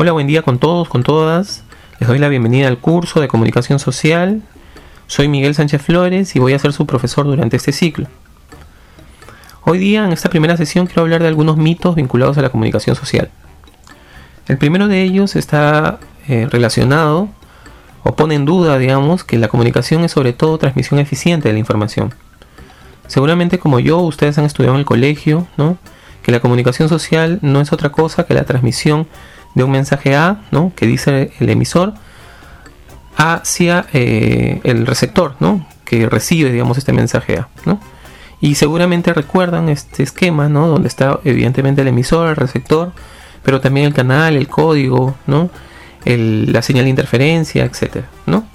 Hola, buen día con todos, con todas. Les doy la bienvenida al curso de comunicación social. Soy Miguel Sánchez Flores y voy a ser su profesor durante este ciclo. Hoy día, en esta primera sesión, quiero hablar de algunos mitos vinculados a la comunicación social. El primero de ellos está eh, relacionado o pone en duda, digamos, que la comunicación es sobre todo transmisión eficiente de la información. Seguramente como yo, ustedes han estudiado en el colegio, ¿no? Que la comunicación social no es otra cosa que la transmisión de un mensaje A, ¿no? Que dice el emisor hacia eh, el receptor, ¿no? Que recibe, digamos, este mensaje A, ¿no? Y seguramente recuerdan este esquema, ¿no? Donde está evidentemente el emisor, el receptor, pero también el canal, el código, ¿no? la señal de interferencia, etcétera, ¿no?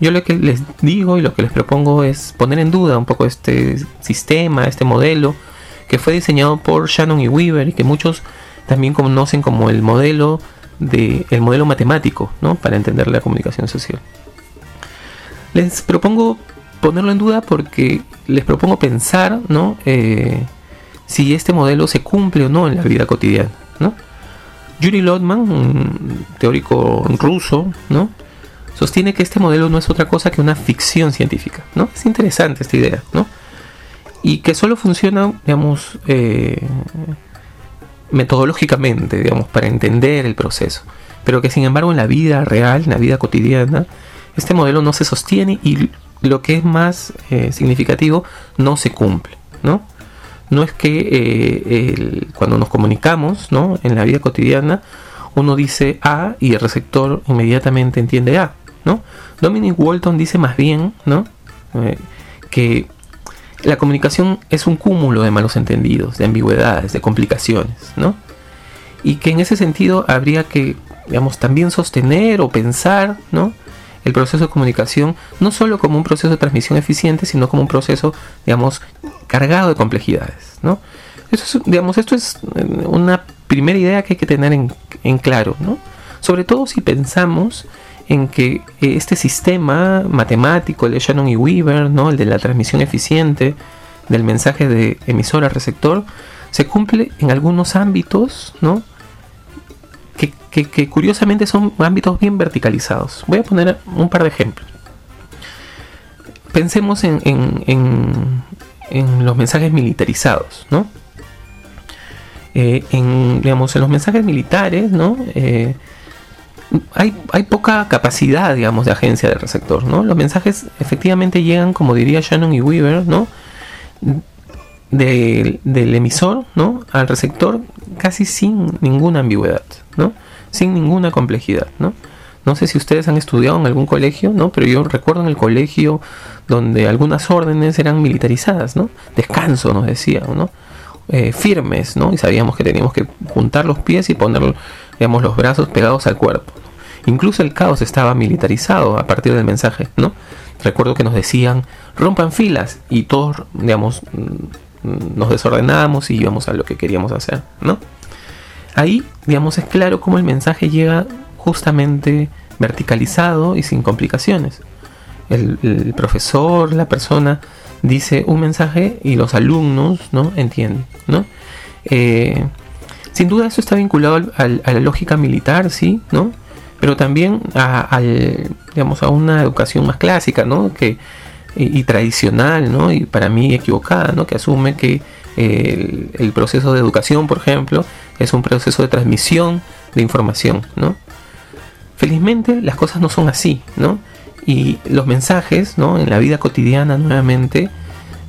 Yo lo que les digo y lo que les propongo es poner en duda un poco este sistema, este modelo que fue diseñado por Shannon y Weaver y que muchos también conocen como el modelo de el modelo matemático, ¿no? Para entender la comunicación social. Les propongo ponerlo en duda porque les propongo pensar, ¿no? Eh, si este modelo se cumple o no en la vida cotidiana, ¿no? Yuri Lotman, un teórico ruso, ¿no? sostiene que este modelo no es otra cosa que una ficción científica. ¿no? Es interesante esta idea. ¿no? Y que solo funciona, digamos, eh, metodológicamente, digamos, para entender el proceso. Pero que sin embargo en la vida real, en la vida cotidiana, este modelo no se sostiene y lo que es más eh, significativo, no se cumple. ¿no? no es que eh, cuando nos comunicamos ¿no? en la vida cotidiana uno dice A y el receptor inmediatamente entiende A. ¿no? Dominic Walton dice más bien ¿no? Eh, que la comunicación es un cúmulo de malos entendidos, de ambigüedades, de complicaciones. ¿no? Y que en ese sentido habría que digamos, también sostener o pensar ¿no? el proceso de comunicación no solo como un proceso de transmisión eficiente, sino como un proceso, digamos, cargado de complejidades, ¿no? Esto es, digamos, esto es eh, una primera idea que hay que tener en, claro, ¿no? Sobre todo si pensamos en que eh, este sistema matemático, el de Shannon y Weaver, ¿no? el de la transmisión eficiente del mensaje de emisor a receptor, se cumple en algunos ámbitos, ¿no? que, curiosamente son ámbitos bien verticalizados. Voy a poner un par de ejemplos. Pensemos en, los mensajes militarizados, ¿no? Eh, en, digamos, en los mensajes militares, ¿no? Eh, hay, hay, poca capacidad, digamos, de agencia del receptor, ¿no? Los mensajes efectivamente llegan, como diría Shannon y Weaver, ¿no? del emisor, ¿no? Al receptor casi sin ninguna ambigüedad, ¿no? sin ninguna complejidad, ¿no? No sé si ustedes han estudiado en algún colegio, ¿no? Pero yo recuerdo en el colegio donde algunas órdenes eran militarizadas, ¿no? Descanso, nos decía, ¿no? Eh, firmes, ¿no? Y sabíamos que teníamos que juntar los pies y poner, digamos, los brazos pegados al cuerpo. Incluso el caos estaba militarizado a partir del mensaje, ¿no? Recuerdo que nos decían, rompan filas y todos, digamos, mm, nos desordenábamos y íbamos a lo que queríamos hacer, ¿no? Ahí, digamos, es claro cómo el mensaje llega justamente verticalizado y sin complicaciones. El, profesor, la persona, dice un mensaje y los alumnos no entienden. ¿no? Eh, sin duda eso está vinculado a la lógica militar, sí, ¿no? Pero también a, digamos, a una educación más clásica, ¿no? Que, y, tradicional, ¿no? Y para mí equivocada, ¿no? Que asume que el, proceso de educación, por ejemplo, es un proceso de transmisión de información, ¿no? Felizmente las cosas no son así, ¿no? Y los mensajes, ¿no? En la vida cotidiana, nuevamente,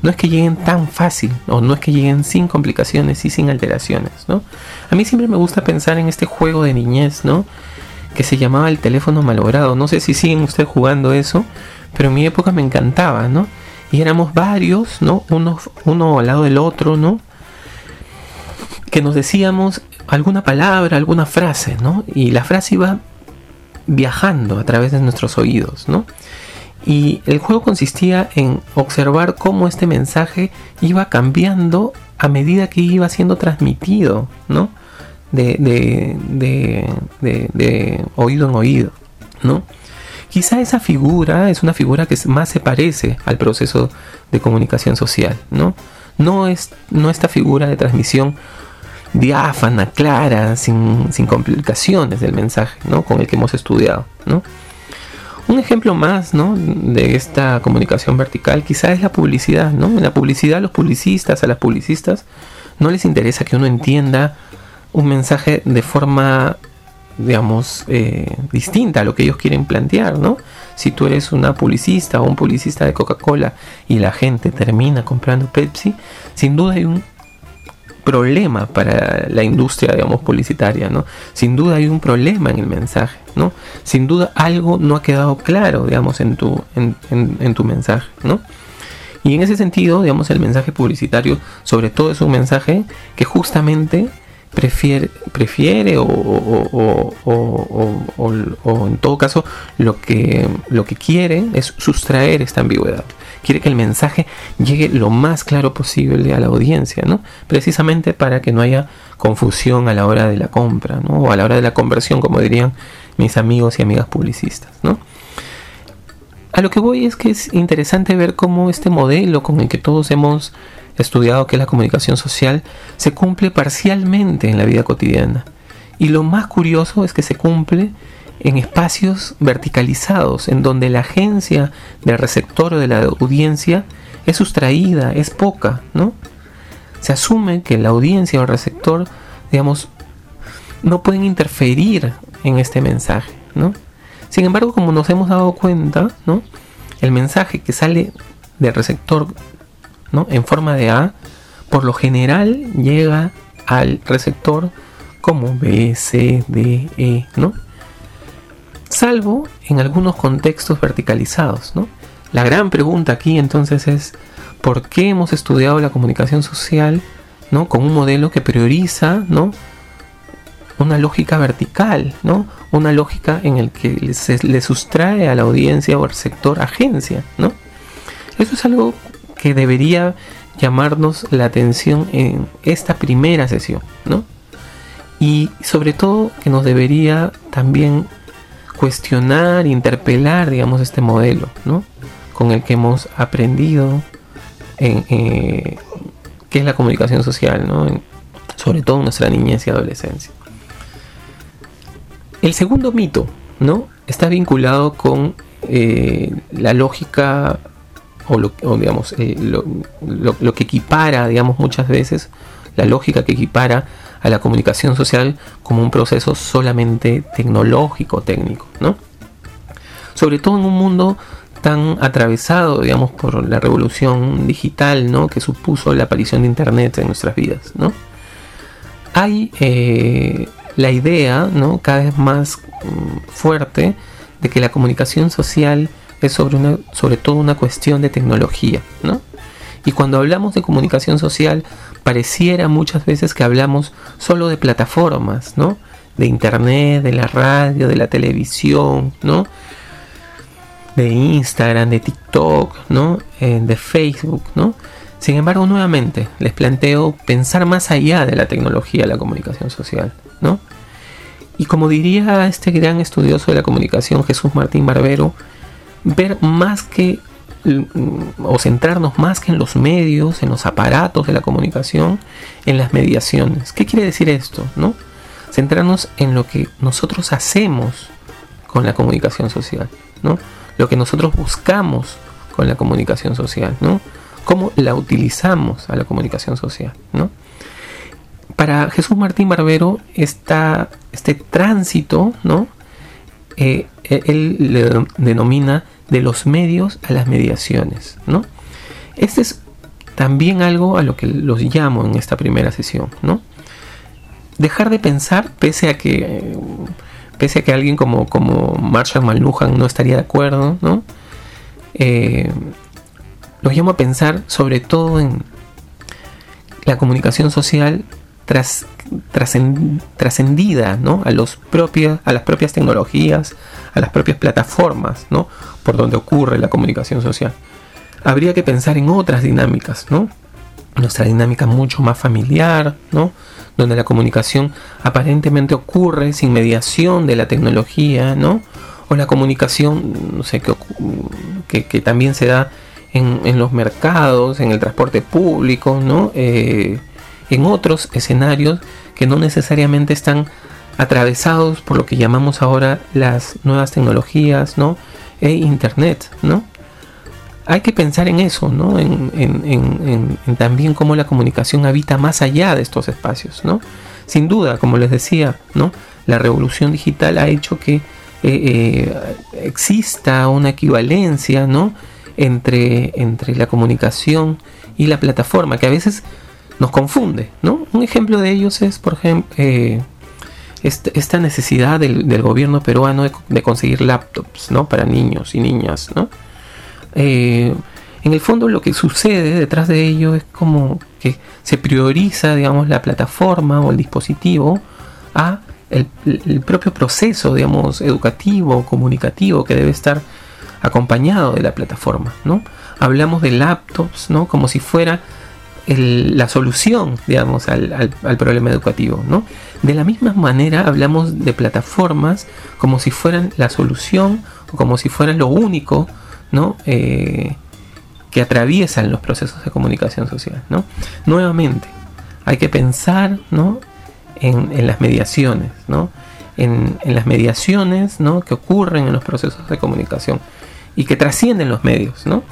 no es que lleguen tan fácil, o no es que lleguen sin complicaciones y sin alteraciones, ¿no? A mí siempre me gusta pensar en este juego de niñez, ¿no? Que se llamaba el teléfono malogrado. No sé si siguen ustedes jugando eso, pero en mi época me encantaba, ¿no? y éramos varios, ¿no? Uno, uno al lado del otro, ¿no? Que nos decíamos alguna palabra, alguna frase, ¿no? Y la frase iba viajando a través de nuestros oídos, ¿no? Y el juego consistía en observar cómo este mensaje iba cambiando a medida que iba siendo transmitido, ¿no? De, oído en oído, ¿no? Quizá esa figura es una figura que más se parece al proceso de comunicación social, ¿no? No es no esta figura de transmisión diáfana, clara, sin, complicaciones del mensaje, ¿no? Con el que hemos estudiado, ¿no? Un ejemplo más, ¿no? De esta comunicación vertical quizás es la publicidad, ¿no? En la publicidad los publicistas, a las publicistas, no les interesa que uno entienda un mensaje de forma digamos, eh, distinta a lo que ellos quieren plantear, ¿no? Si tú eres una publicista o un publicista de Coca-Cola y la gente termina comprando Pepsi, sin duda hay un problema para la industria, digamos, publicitaria, ¿no? Sin duda hay un problema en el mensaje, ¿no? Sin duda algo no ha quedado claro, digamos, en tu, en, en tu mensaje, ¿no? Y en ese sentido, digamos, el mensaje publicitario, sobre todo es un mensaje que justamente prefiere, prefiere o, o, en todo caso lo que, lo que quiere es sustraer esta ambigüedad. Quiere que el mensaje llegue lo más claro posible a la audiencia, ¿no? Precisamente para que no haya confusión a la hora de la compra, ¿no? O a la hora de la conversión, como dirían mis amigos y amigas publicistas, ¿no? A lo que voy es que es interesante ver cómo este modelo con el que todos hemos estudiado que la comunicación social se cumple parcialmente en la vida cotidiana. Y lo más curioso es que se cumple en espacios verticalizados, en donde la agencia del receptor o de la audiencia es sustraída, es poca, ¿no? Se asume que la audiencia o el receptor, digamos, no pueden interferir en este mensaje, ¿no? Sin embargo, como nos hemos dado cuenta, ¿no? El mensaje que sale del receptor en forma de A, por lo general llega al receptor como B, C, D, E, ¿no? Salvo en algunos contextos verticalizados, ¿no? La gran pregunta aquí entonces es ¿por qué hemos estudiado la comunicación social, ¿no? Con un modelo que prioriza, ¿no? Una lógica vertical, ¿no? Una lógica en el que se le sustrae a la audiencia o al sector agencia, ¿no? Eso es algo que debería llamarnos la atención en esta primera sesión, ¿no? Y sobre todo que nos debería también cuestionar, interpelar, digamos, este modelo, ¿no? Con el que hemos aprendido en, eh, qué es la comunicación social, ¿no? sobre todo en nuestra niñez y adolescencia. El segundo mito, ¿no? Está vinculado con eh, la lógica o, lo, digamos, eh, lo, que equipara, digamos, muchas veces, la lógica que equipara a la comunicación social como un proceso solamente tecnológico, técnico, ¿no? Sobre todo en un mundo tan atravesado, digamos, por la revolución digital, ¿no? Que supuso la aparición de Internet en nuestras vidas, ¿no? Hay eh, la idea, ¿no? Cada vez más mm, fuerte de que la comunicación social es sobre, una, sobre todo una cuestión de tecnología, ¿no? Y cuando hablamos de comunicación social, pareciera muchas veces que hablamos solo de plataformas, ¿no? De internet, de la radio, de la televisión, ¿no? De Instagram, de TikTok, ¿no? Eh, de Facebook, ¿no? Sin embargo, nuevamente, les planteo pensar más allá de la tecnología la comunicación social, ¿no? Y como diría este gran estudioso de la comunicación, Jesús Martín Barbero, ver más que o centrarnos más que en los medios, en los aparatos de la comunicación, en las mediaciones. ¿Qué quiere decir esto? ¿No? Centrarnos en lo que nosotros hacemos con la comunicación social, ¿no? Lo que nosotros buscamos con la comunicación social, ¿no? Cómo la utilizamos a la comunicación social, ¿no? Para Jesús Martín Barbero, este tránsito, ¿no? Eh, él le denomina de los medios a las mediaciones. ¿no? Este es también algo a lo que los llamo en esta primera sesión. ¿no? Dejar de pensar, pese a que, pese a que alguien como, como Marshall McLuhan no estaría de acuerdo, ¿no? Eh, los llamo a pensar sobre todo en la comunicación social tras, trascendida ¿no? a, las propias tecnologías, a las propias plataformas ¿no? por donde ocurre la comunicación social. Habría que pensar en otras dinámicas, ¿no? nuestra dinámica mucho más familiar, ¿no? donde la comunicación aparentemente ocurre sin mediación de la tecnología, ¿no? o la comunicación no sé, que, que, también se da en, en, los mercados, en el transporte público, ¿no? Eh, en otros escenarios que no necesariamente están atravesados por lo que llamamos ahora las nuevas tecnologías, ¿no? E Internet, ¿no? Hay que pensar en eso, ¿no? En, también cómo la comunicación habita más allá de estos espacios, ¿no? Sin duda, como les decía, ¿no? La revolución digital ha hecho que eh, eh, exista una equivalencia, ¿no? Entre, entre la comunicación y la plataforma, que a veces nos confunde, ¿no? Un ejemplo de ellos es, por ejemplo, eh, esta necesidad del, gobierno peruano de, conseguir laptops, ¿no? Para niños y niñas, ¿no? Eh, en el fondo lo que sucede detrás de ello es como que se prioriza, digamos, la plataforma o el dispositivo a el, el propio proceso, digamos, educativo, comunicativo que debe estar acompañado de la plataforma, ¿no? Hablamos de laptops, ¿no? Como si fuera la solución, digamos, al, problema educativo, ¿no? De la misma manera hablamos de plataformas como si fueran la solución o como si fueran lo único, ¿no? Eh, que atraviesan los procesos de comunicación social, ¿no? Nuevamente, hay que pensar, ¿no? En, las mediaciones, ¿no? En, las mediaciones, ¿no? Que ocurren en los procesos de comunicación y que trascienden los medios, ¿no?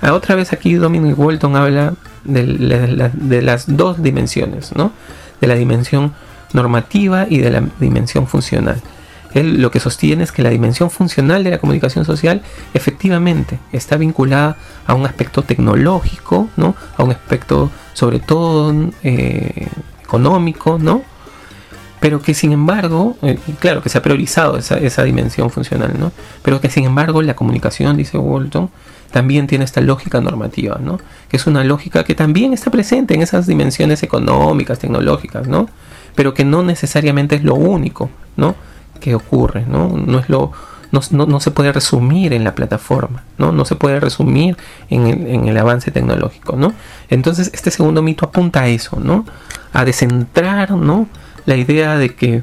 A otra vez aquí Dominic Walton habla de, las dos dimensiones, ¿no? De la dimensión normativa y de la dimensión funcional. Él lo que sostiene es que la dimensión funcional de la comunicación social efectivamente está vinculada a un aspecto tecnológico, ¿no? A un aspecto sobre todo eh, económico, ¿no? Pero que sin embargo, eh, claro que se ha priorizado esa, dimensión funcional, ¿no? Pero que sin embargo la comunicación, dice Walton, también tiene esta lógica normativa, ¿no? Que es una lógica que también está presente en esas dimensiones económicas, tecnológicas, ¿no? Pero que no necesariamente es lo único, ¿no? Que ocurre, ¿no? No es lo no, se puede resumir en la plataforma, ¿no? No se puede resumir en el, en el, avance tecnológico, ¿no? Entonces, este segundo mito apunta a eso, ¿no? A descentrar, ¿no? La idea de que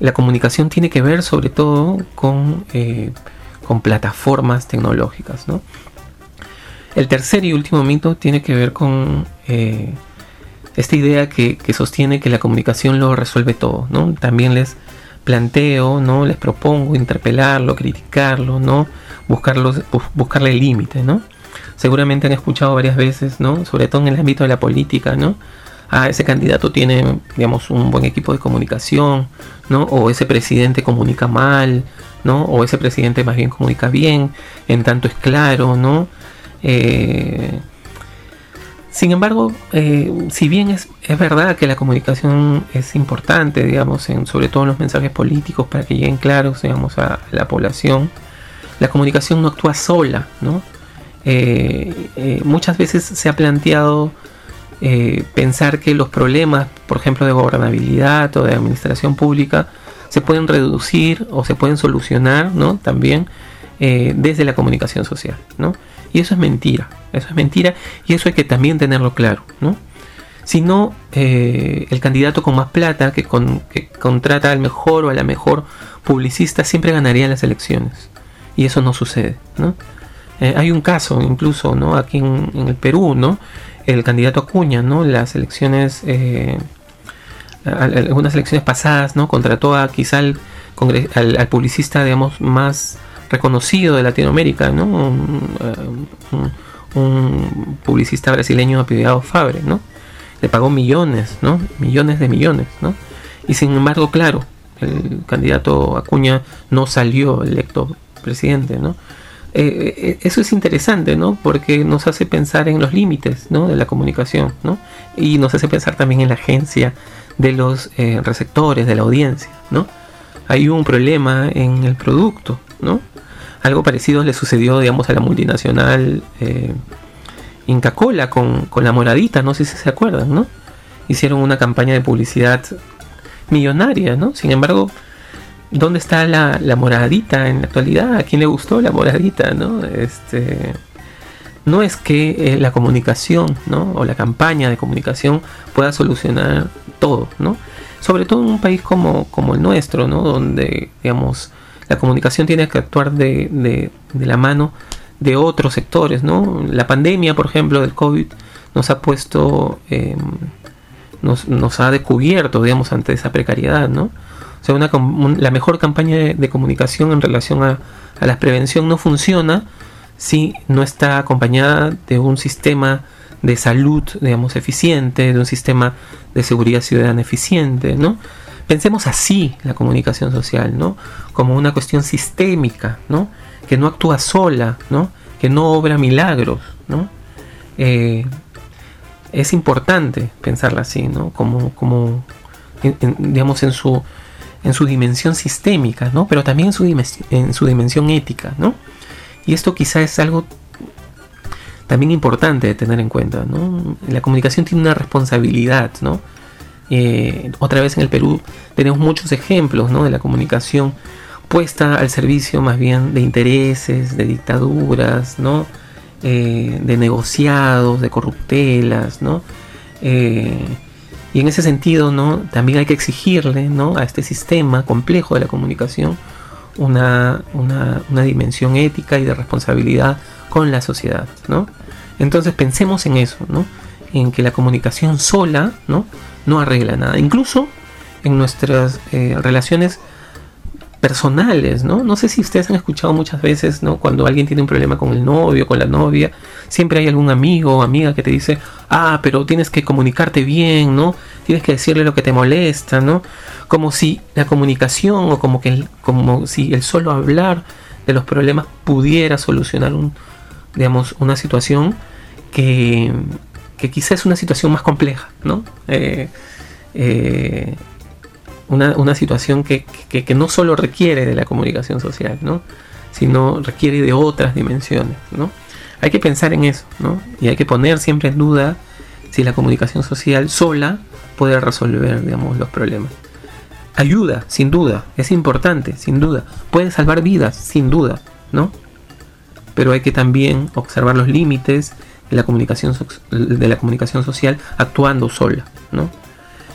la comunicación tiene que ver sobre todo con, eh, con plataformas tecnológicas, ¿no? El tercer y último mito tiene que ver con eh, esta idea que, sostiene que la comunicación lo resuelve todo, ¿no? También les planteo, ¿no? Les propongo interpelarlo, criticarlo, ¿no? Buscarlo, buscarle límite, ¿no? Seguramente han escuchado varias veces, ¿no? Sobre todo en el ámbito de la política, ¿no? Ah, ese candidato tiene, digamos, un buen equipo de comunicación, ¿no? O ese presidente comunica mal, ¿no? O ese presidente más bien comunica bien, en tanto es claro, ¿no? Eh, sin embargo, eh, si bien es, verdad que la comunicación es importante, digamos, en, sobre todo en los mensajes políticos para que lleguen claros, digamos, a la población, la comunicación no actúa sola, ¿no? Eh, muchas veces se ha planteado pensar que los problemas, por ejemplo, de gobernabilidad o de administración pública, se pueden reducir o se pueden solucionar, ¿no? También desde la comunicación social, ¿no? Y eso es mentira, eso es mentira y eso hay que también tenerlo claro, ¿no? Si no, eh, el candidato con más plata que, contrata al mejor o a la mejor publicista siempre ganaría las elecciones. Y eso no sucede, ¿no? Eh, hay un caso incluso, ¿no? Aquí en, el Perú, ¿no? El candidato Acuña, ¿no? Las elecciones, eh, algunas elecciones pasadas, ¿no? Contrató a quizá al, al publicista, digamos, más reconocido de Latinoamérica, ¿no? Un, publicista brasileño apellidado Fabre, ¿no? Le pagó millones, ¿no? Millones de millones, ¿no? Y sin embargo, claro, el candidato Acuña no salió electo presidente, ¿no? Eh, eh, eso es interesante, ¿no? Porque nos hace pensar en los límites, ¿no? De la comunicación, ¿no? Y nos hace pensar también en la agencia de los eh, receptores, de la audiencia, ¿no? Hay un problema en el producto, ¿no? Algo parecido le sucedió, digamos, a la multinacional eh, Inca Cola con, la moradita, no sé si se acuerdan, ¿no? Hicieron una campaña de publicidad millonaria, ¿no? Sin embargo, ¿dónde está la, moradita en la actualidad? ¿A quién le gustó la moradita, no? Este, no es que eh, la comunicación, ¿no? O la campaña de comunicación pueda solucionar todo. Sobre todo en un país como, el nuestro. Donde, digamos, la comunicación tiene que actuar de, la mano de otros sectores, ¿no? La pandemia, por ejemplo, del COVID nos ha puesto, em, nos, ha descubierto, digamos, ante esa precariedad, ¿no? La mejor campaña de, comunicación en relación a, a, la prevención no funciona si no está acompañada de un sistema de salud, digamos, eficiente, de un sistema de seguridad ciudadana eficiente, ¿no? Pensemos así la comunicación social, ¿no? Como una cuestión sistémica, ¿no? Que no actúa sola, ¿no? Que no obra milagros, ¿no? Eh, es importante pensarla así, ¿no? Como, como digamos, en su, en su dimensión sistémica, ¿no? Pero también en su, en su dimensión ética, ¿no? Y esto quizá es algo también importante de tener en cuenta, ¿no? La comunicación tiene una responsabilidad, ¿no? Eh, otra vez en el Perú tenemos muchos ejemplos ¿no? de la comunicación puesta al servicio más bien de intereses, de dictaduras, ¿no? Eh, de negociados, de corruptelas, ¿no? Eh, y en ese sentido, ¿no? También hay que exigirle, ¿no? A este sistema complejo de la comunicación una, una, una dimensión ética y de responsabilidad con la sociedad, ¿no? Entonces pensemos en eso, ¿no? En que la comunicación sola, ¿no? No arregla nada. Incluso en nuestras eh, relaciones personales, ¿no? No sé si ustedes han escuchado muchas veces, ¿no? Cuando alguien tiene un problema con el novio, con la novia, siempre hay algún amigo o amiga que te dice, ah, pero tienes que comunicarte bien, ¿no? Tienes que decirle lo que te molesta, ¿no? Como si la comunicación o como que como si el solo hablar de los problemas pudiera solucionar digamos, una situación que, que quizás es una situación más compleja, ¿no? Eh, eh, una, situación que, no solo requiere de la comunicación social, ¿no? sino requiere de otras dimensiones. ¿no? Hay que pensar en eso ¿no? y hay que poner siempre en duda si la comunicación social sola puede resolver digamos, los problemas. Ayuda, sin duda, es importante, sin duda. Puede salvar vidas, sin duda, ¿no? Pero hay que también observar los límites de la comunicación, de la comunicación social actuando sola, ¿no?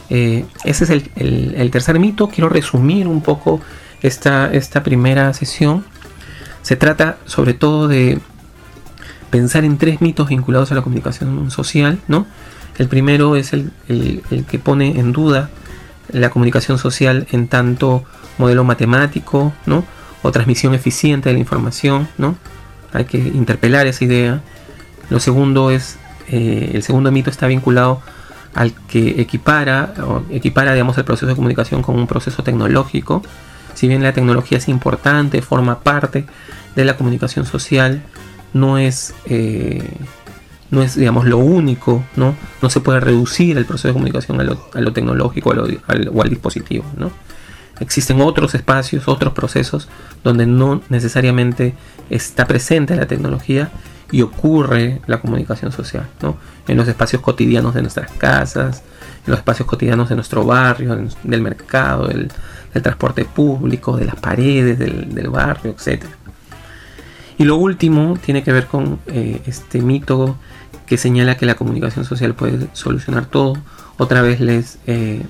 Eh, ese es el, tercer mito. Quiero resumir un poco esta, esta primera sesión. Se trata sobre todo de pensar en tres mitos vinculados a la comunicación social. ¿no? El primero es el, que pone en duda la comunicación social en tanto modelo matemático o transmisión eficiente de la información. ¿no? Hay que interpelar esa idea. Lo segundo es, eh, el segundo mito está vinculado al que equipara, equipara digamos, el proceso de comunicación con un proceso tecnológico. Si bien la tecnología es importante, forma parte de la comunicación social, no es, eh, no es digamos, lo único, ¿no? no se puede reducir el proceso de comunicación a lo, tecnológico o al dispositivo. ¿no? Existen otros espacios, otros procesos donde no necesariamente está presente la tecnología y ocurre la comunicación social, ¿no? En los espacios cotidianos de nuestras casas, en los espacios cotidianos de nuestro barrio, del mercado, del, transporte público, de las paredes del, barrio, etc. Y lo último tiene que ver con eh, este mito que señala que la comunicación social puede solucionar todo. Otra vez les eh,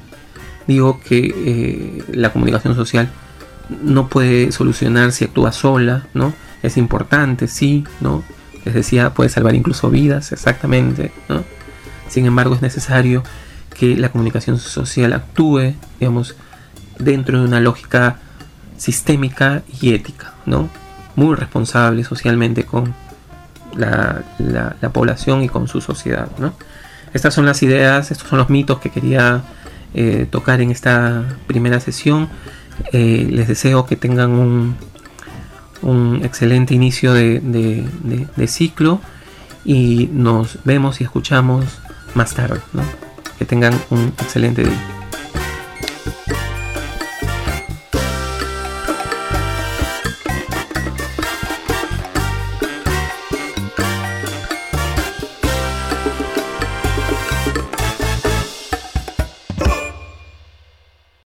digo que eh, la comunicación social no puede solucionar si actúa sola, ¿no? Es importante, sí, ¿no? les decía, puede salvar incluso vidas, exactamente. Sin embargo, es necesario que la comunicación social actúe, digamos, dentro de una lógica sistémica y ética, ¿no? Muy responsable socialmente con la, población y con su sociedad, Estas son las ideas, estos son los mitos que quería eh, tocar en esta primera sesión. Eh, les deseo que tengan un excelente inicio de, ciclo y nos vemos y escuchamos más tarde. Que tengan un excelente día.